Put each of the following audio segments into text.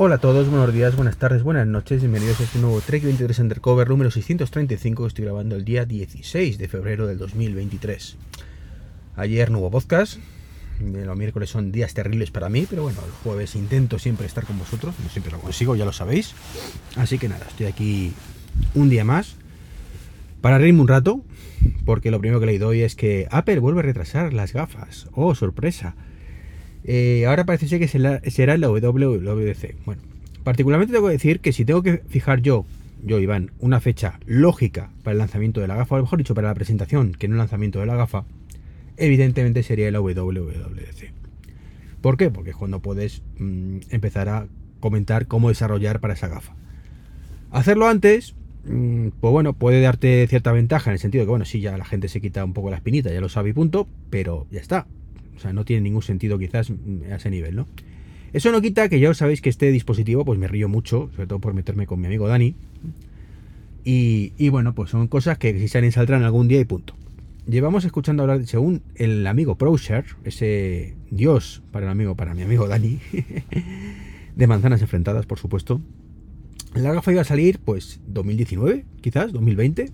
Hola a todos, buenos días, buenas tardes, buenas noches, bienvenidos a este nuevo Trek 23 Undercover número 635 que estoy grabando el día 16 de febrero del 2023. Ayer no hubo podcast, eh, los miércoles son días terribles para mí, pero bueno, el jueves intento siempre estar con vosotros, no siempre lo consigo, ya lo sabéis. Así que nada, estoy aquí un día más para reírme un rato, porque lo primero que he leído hoy es que Apple vuelve a retrasar las gafas. Oh, sorpresa. Eh, ahora parece ser que será la WWDC. Bueno, particularmente tengo que decir que si tengo que fijar yo, yo Iván, una fecha lógica para el lanzamiento de la gafa, o mejor dicho, para la presentación, que no el lanzamiento de la gafa, evidentemente sería la WWDC. ¿Por qué? Porque es cuando puedes mm, empezar a comentar cómo desarrollar para esa gafa. Hacerlo antes, mm, pues bueno, puede darte cierta ventaja en el sentido de que, bueno, sí, ya la gente se quita un poco la espinita, ya lo sabe y punto, pero ya está. O sea, no tiene ningún sentido quizás a ese nivel, ¿no? Eso no quita que ya os sabéis que este dispositivo, pues me río mucho, sobre todo por meterme con mi amigo Dani. Y, bueno, pues son cosas que si salen saldrán algún día y punto. Llevamos escuchando hablar, según el amigo ProShare, ese dios para el amigo, para mi amigo Dani, de manzanas enfrentadas, por supuesto. La gafa iba a salir, pues, 2019, quizás, 2020.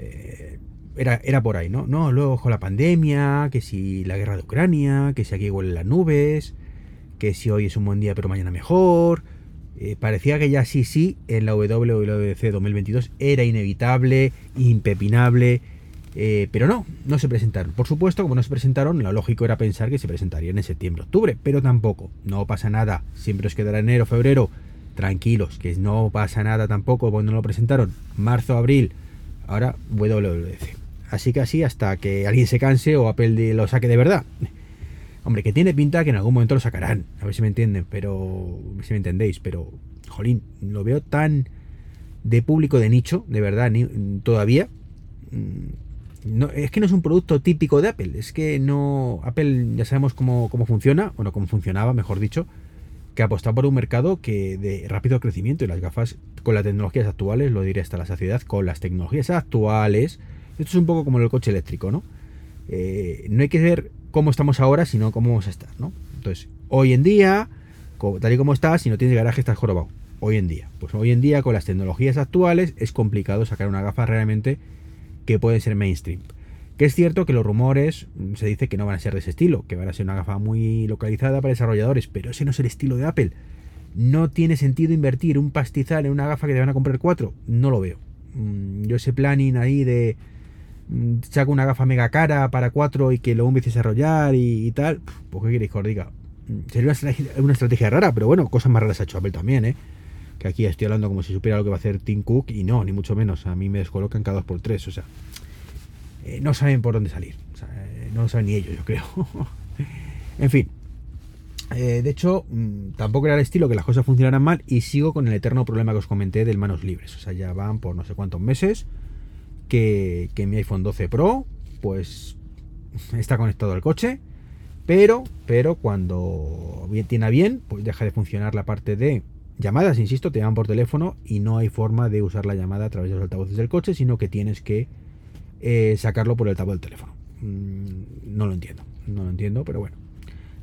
Eh, era, por ahí, ¿no? No, luego con la pandemia, que si la guerra de Ucrania, que si aquí huelen las nubes, que si hoy es un buen día pero mañana mejor. Eh, parecía que ya sí, sí, en la WWDC 2022 era inevitable, impepinable, eh, pero no, no se presentaron. Por supuesto, como no se presentaron, lo lógico era pensar que se presentarían en septiembre, octubre, pero tampoco, no pasa nada, siempre os quedará enero, febrero, tranquilos, que no pasa nada tampoco cuando lo presentaron, marzo, abril, ahora WWDC. Así que así hasta que alguien se canse o Apple lo saque de verdad. Hombre, que tiene pinta que en algún momento lo sacarán. A ver si me entienden, pero. si me entendéis, pero. Jolín, lo veo tan de público de nicho, de verdad, todavía. Mm, es que no es un producto típico de Apple. Es que no. Apple ya sabemos cómo, cómo funciona, bueno, cómo funcionaba, mejor dicho, que apostaba por un mercado que de rápido crecimiento y las gafas con las tecnologías actuales, lo diré hasta la saciedad, con las tecnologías actuales esto es un poco como el coche eléctrico, ¿no? Eh, no hay que ver cómo estamos ahora, sino cómo vamos a estar, ¿no? Entonces, hoy en día, tal y como estás, si no tienes garaje, estás jorobado. Hoy en día. Pues hoy en día, con las tecnologías actuales, es complicado sacar una gafa realmente que puede ser mainstream. Que es cierto que los rumores mm, se dice que no van a ser de ese estilo, que van a ser una gafa muy localizada para desarrolladores, pero ese no es el estilo de Apple. No tiene sentido invertir un pastizal en una gafa que te van a comprar cuatro. No lo veo. Mm, yo ese planning ahí de Mm, saco una gafa mega cara para 4 y que luego empiece a desarrollar y, tal, pues qué queréis que os diga. Mm, sería una estrategia, rara, pero bueno, cosas más raras ha hecho Apple también, ¿eh? Que aquí estoy hablando como si supiera lo que va a hacer Tim Cook y no, ni mucho menos. A mí me descolocan cada 2x3, o sea, eh, no saben por dónde salir. Eh, no lo saben ni ellos, yo creo. en fin. Eh, de hecho, mm, tampoco era el estilo que las cosas funcionaran mal y sigo con el eterno problema que os comenté del manos libres. O sea, ya van por no sé cuántos meses que, mi iPhone 12 Pro pues está conectado al coche, pero, pero cuando tiene bien, pues deja de funcionar la parte de llamadas, insisto, te llaman por teléfono y no hay forma de usar la llamada a través de los altavoces del coche, sino que tienes que eh, sacarlo por el altavoz del teléfono. Mm, no lo entiendo, no lo entiendo, pero bueno.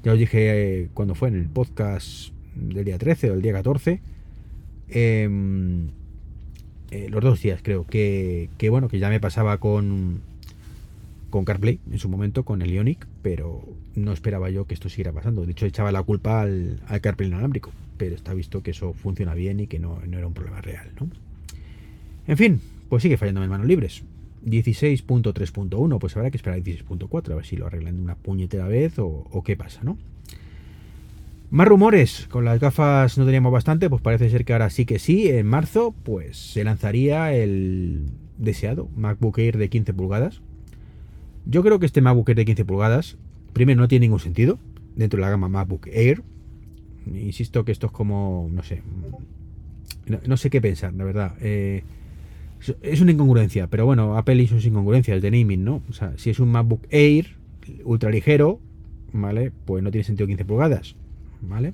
Ya os dije eh, cuando fue en el podcast del día 13 o el día 14. Eh, eh, los dos días creo, que, bueno, que ya me pasaba con, con CarPlay en su momento, con el Ionic, pero no esperaba yo que esto siguiera pasando. De hecho, echaba la culpa al, CarPlay inalámbrico, pero está visto que eso funciona bien y que no, era un problema real, ¿no? En fin, pues sigue fallando en manos libres. 16.3.1, pues habrá que esperar a 16.4, a ver si lo arreglan de una puñetera vez o, o qué pasa, ¿no? Más rumores, con las gafas no teníamos bastante, pues parece ser que ahora sí que sí, en marzo pues se lanzaría el deseado MacBook Air de 15 pulgadas. Yo creo que este MacBook Air de 15 pulgadas, primero no tiene ningún sentido dentro de la gama MacBook Air. Insisto que esto es como, no sé, no, sé qué pensar, la verdad. Eh, es una incongruencia, pero bueno, Apple hizo sus incongruencias de naming, ¿no? O sea, si es un MacBook Air ultra ligero, ¿vale? Pues no tiene sentido 15 pulgadas ¿vale?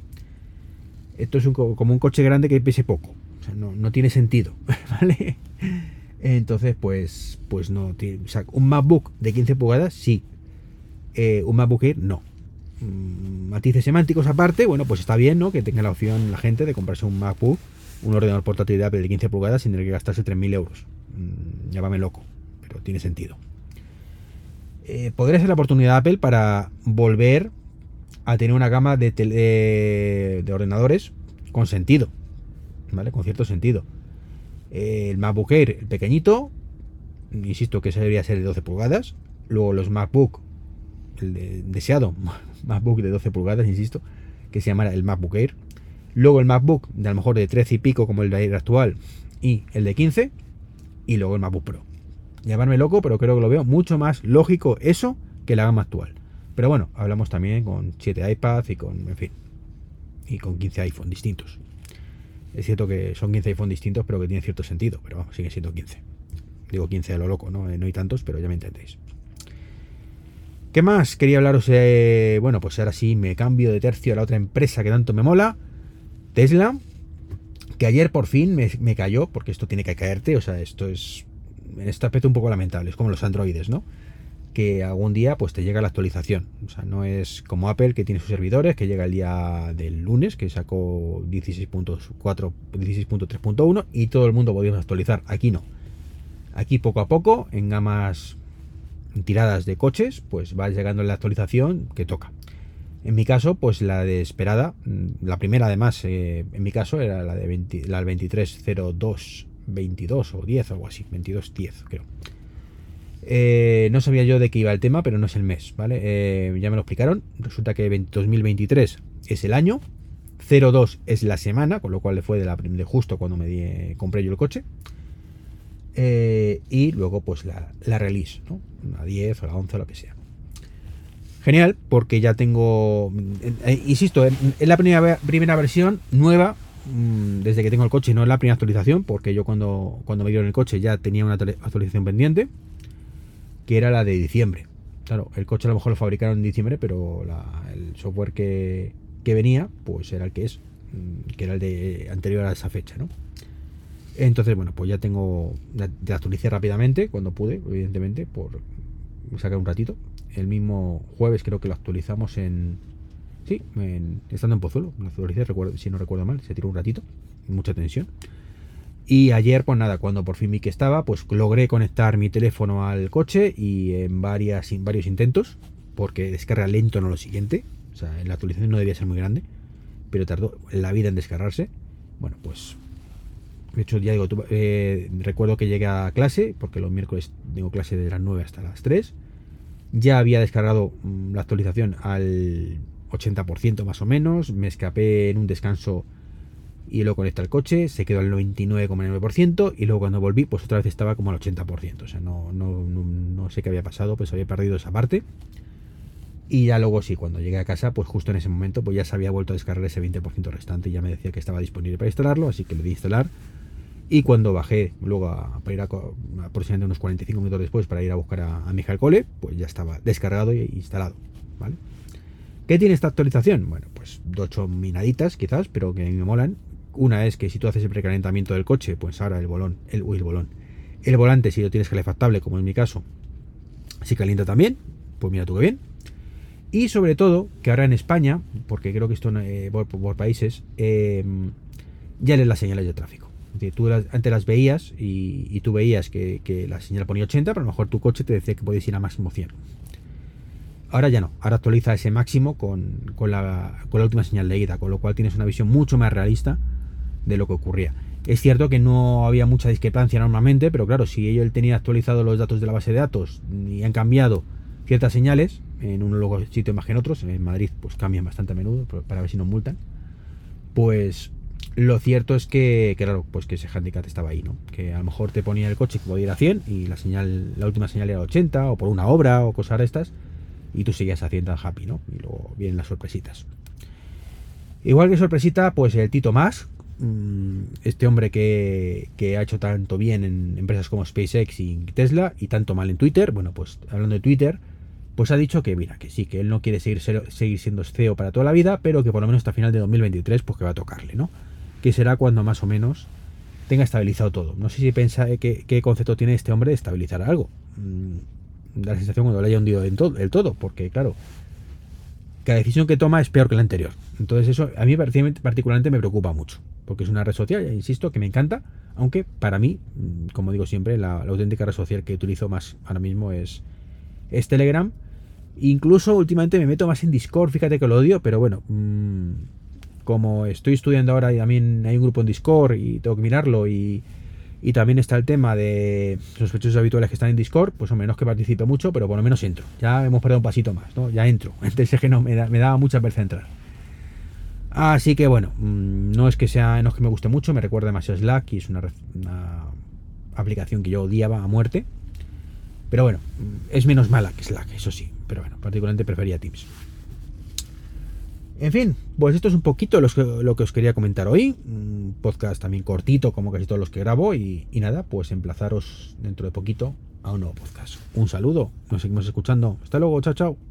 Esto es como un coche grande que pese poco, no, tiene sentido, ¿vale? Entonces, pues, pues no tiene. un MacBook de 15 pulgadas, sí. Eh, un MacBook Air, no. mm, matices semánticos aparte, bueno, pues está bien, ¿no? Que tenga la opción la gente de comprarse un MacBook, un ordenador portátil de Apple de 15 pulgadas sin tener que gastarse 3.000 euros. Mm, llámame loco, pero tiene sentido. Eh, podría ser la oportunidad de Apple para volver a tener una gama de, de ordenadores con sentido, ¿vale? Con cierto sentido. el MacBook Air, el pequeñito, insisto que ese debería ser de 12 pulgadas. Luego los MacBook, el deseado MacBook de 12 pulgadas, insisto, que se llamará el MacBook Air. Luego el MacBook de a lo mejor de 13 y pico, como el de Air actual, y el de 15. Y luego el MacBook Pro. Llamarme loco, pero creo que lo veo mucho más lógico eso que la gama actual. Pero bueno, hablamos también con 7 iPads y con, en fin, y con 15 iPhone distintos. Es cierto que son 15 iPhone distintos, pero que tiene cierto sentido, pero vamos, sigue siendo 15. Digo 15 a lo loco, ¿no? Eh, no hay tantos, pero ya me entendéis. ¿Qué más? Quería hablaros, de... bueno, pues ahora sí me cambio de tercio a la otra empresa que tanto me mola, Tesla, que ayer por fin me, cayó, porque esto tiene que caerte, o sea, esto es en este aspecto un poco lamentable, es como los androides, ¿no? Que algún día pues te llega la actualización, o sea, no es como Apple que tiene sus servidores, que llega el día del lunes, que sacó 16.4, 16.3.1 y todo el mundo podía actualizar, aquí no Aquí poco a poco, en gamas tiradas de coches, pues va llegando la actualización que toca. En mi caso, pues la de esperada, mm, la primera además, eh, en mi caso era la de 20, la 2302 22 o 10 o algo así, 2210 creo. Eh, no sabía yo de qué iba el tema, pero no es el mes, ¿vale? Eh, ya me lo explicaron. Resulta que 2023 es el año, 02 es la semana, con lo cual le fue de, la, de justo cuando me compré yo el coche. Eh, y luego pues la, release, ¿no? La 10 o la 11 o lo que sea. Genial, porque ya tengo, eh, insisto, es la primera, primera versión nueva mm, desde que tengo el coche, no es la primera actualización, porque yo cuando, cuando me dieron el coche ya tenía una actualización pendiente, que era la de diciembre. Claro, el coche a lo mejor lo fabricaron en diciembre, pero el software que, que venía, pues era el que es, mm, que era el de anterior a esa fecha, ¿no? Entonces, bueno, pues ya tengo, ya actualicé rápidamente cuando pude, evidentemente, por sacar un ratito. El mismo jueves creo que lo actualizamos en... Sí, estando en Pozuelo, lo actualicé, si no recuerdo mal, se tiró un ratito, mucha tensión. Y ayer, pues nada, cuando por fin vi que estaba, pues logré conectar mi teléfono al coche y en varias, varios intentos, porque descarga lento no lo siguiente, o sea, la actualización no debía ser muy grande, pero tardó la vida en descargarse. Bueno, pues de hecho, ya digo, eh, recuerdo que llegué a clase, porque los miércoles tengo clase de las 9 hasta las 3. Ya había descargado mm, la actualización al 80% más o menos. Me escapé en un descanso y lo conecté al coche. Se quedó al 99,9%. Y luego cuando volví, pues otra vez estaba como al 80%. O sea, no, no, no, sé qué había pasado, pues había perdido esa parte. Y ya luego sí, cuando llegué a casa, pues justo en ese momento, pues ya se había vuelto a descargar ese 20% restante. Y ya me decía que estaba disponible para instalarlo, así que le di instalar y cuando bajé luego a, ir a, aproximadamente unos 45 minutos después para ir a buscar a, mi hija al cole, pues ya estaba descargado e instalado. ¿vale? ¿Qué tiene esta actualización? Bueno, pues ocho minaditas quizás, pero que a me molan. Una es que si tú haces el precalentamiento del coche, pues ahora el bolón, el, el bolón, el volante si lo tienes calefactable, como en mi caso, si calienta también, pues mira tú qué bien. Y sobre todo, que ahora en España, porque creo que esto eh, por, países, eh, ya lees las señales de tráfico tú antes las veías y, tú veías que, la señal ponía 80, pero a lo mejor tu coche te decía que podías ir a máximo 100. Ahora ya no, ahora actualiza ese máximo con, la, última señal leída, con lo cual tienes una visión mucho más realista de lo que ocurría. Es cierto que no había mucha discrepancia normalmente, pero claro, si ellos tenía actualizado los datos de la base de datos y han cambiado ciertas señales en un sitio más que en otros, en Madrid pues cambian bastante a menudo para ver si no multan, pues lo cierto es que, claro, pues que ese handicap estaba ahí, ¿no? Que a lo mejor te ponía el coche que podía ir a 100 y la señal, la última señal era 80 o por una obra o cosas de estas y tú seguías haciendo happy, ¿no? Y luego vienen las sorpresitas. Igual que sorpresita, pues el Tito Más, este hombre que, que, ha hecho tanto bien en empresas como SpaceX y Tesla y tanto mal en Twitter, bueno, pues hablando de Twitter, pues ha dicho que mira, que sí, que él no quiere seguir, seguir siendo CEO para toda la vida, pero que por lo menos hasta final de 2023, pues que va a tocarle, ¿no? que será cuando más o menos tenga estabilizado todo. No sé si pensa qué, qué concepto tiene este hombre de estabilizar algo. Mm, da la sensación cuando le haya hundido en todo, el todo, porque claro, cada decisión que toma es peor que la anterior. Entonces eso a mí particularmente me preocupa mucho, porque es una red social, insisto, que me encanta, aunque para mí, mm, como digo siempre, la, auténtica red social que utilizo más ahora mismo es, es Telegram. Incluso últimamente me meto más en Discord, fíjate que lo odio, pero bueno, mm, como estoy estudiando ahora y también hay un grupo en Discord y tengo que mirarlo y, también está el tema de sospechosos habituales que están en Discord, pues o menos que participe mucho, pero por lo menos entro. Ya hemos perdido un pasito más, ¿no? Ya entro. Antes es que no me, da, me daba mucha pereza entrar. Así que bueno, mm, no es que sea, no es que me guste mucho, me recuerda demasiado Slack y es una, una aplicación que yo odiaba a muerte. Pero bueno, mm, es menos mala que Slack, eso sí. Pero bueno, particularmente prefería Teams. En fin, pues esto es un poquito lo que, os quería comentar hoy. Un podcast también cortito, como casi todos los que grabo. Y, y, nada, pues emplazaros dentro de poquito a un nuevo podcast. Un saludo, nos seguimos escuchando. Hasta luego, chao, chao.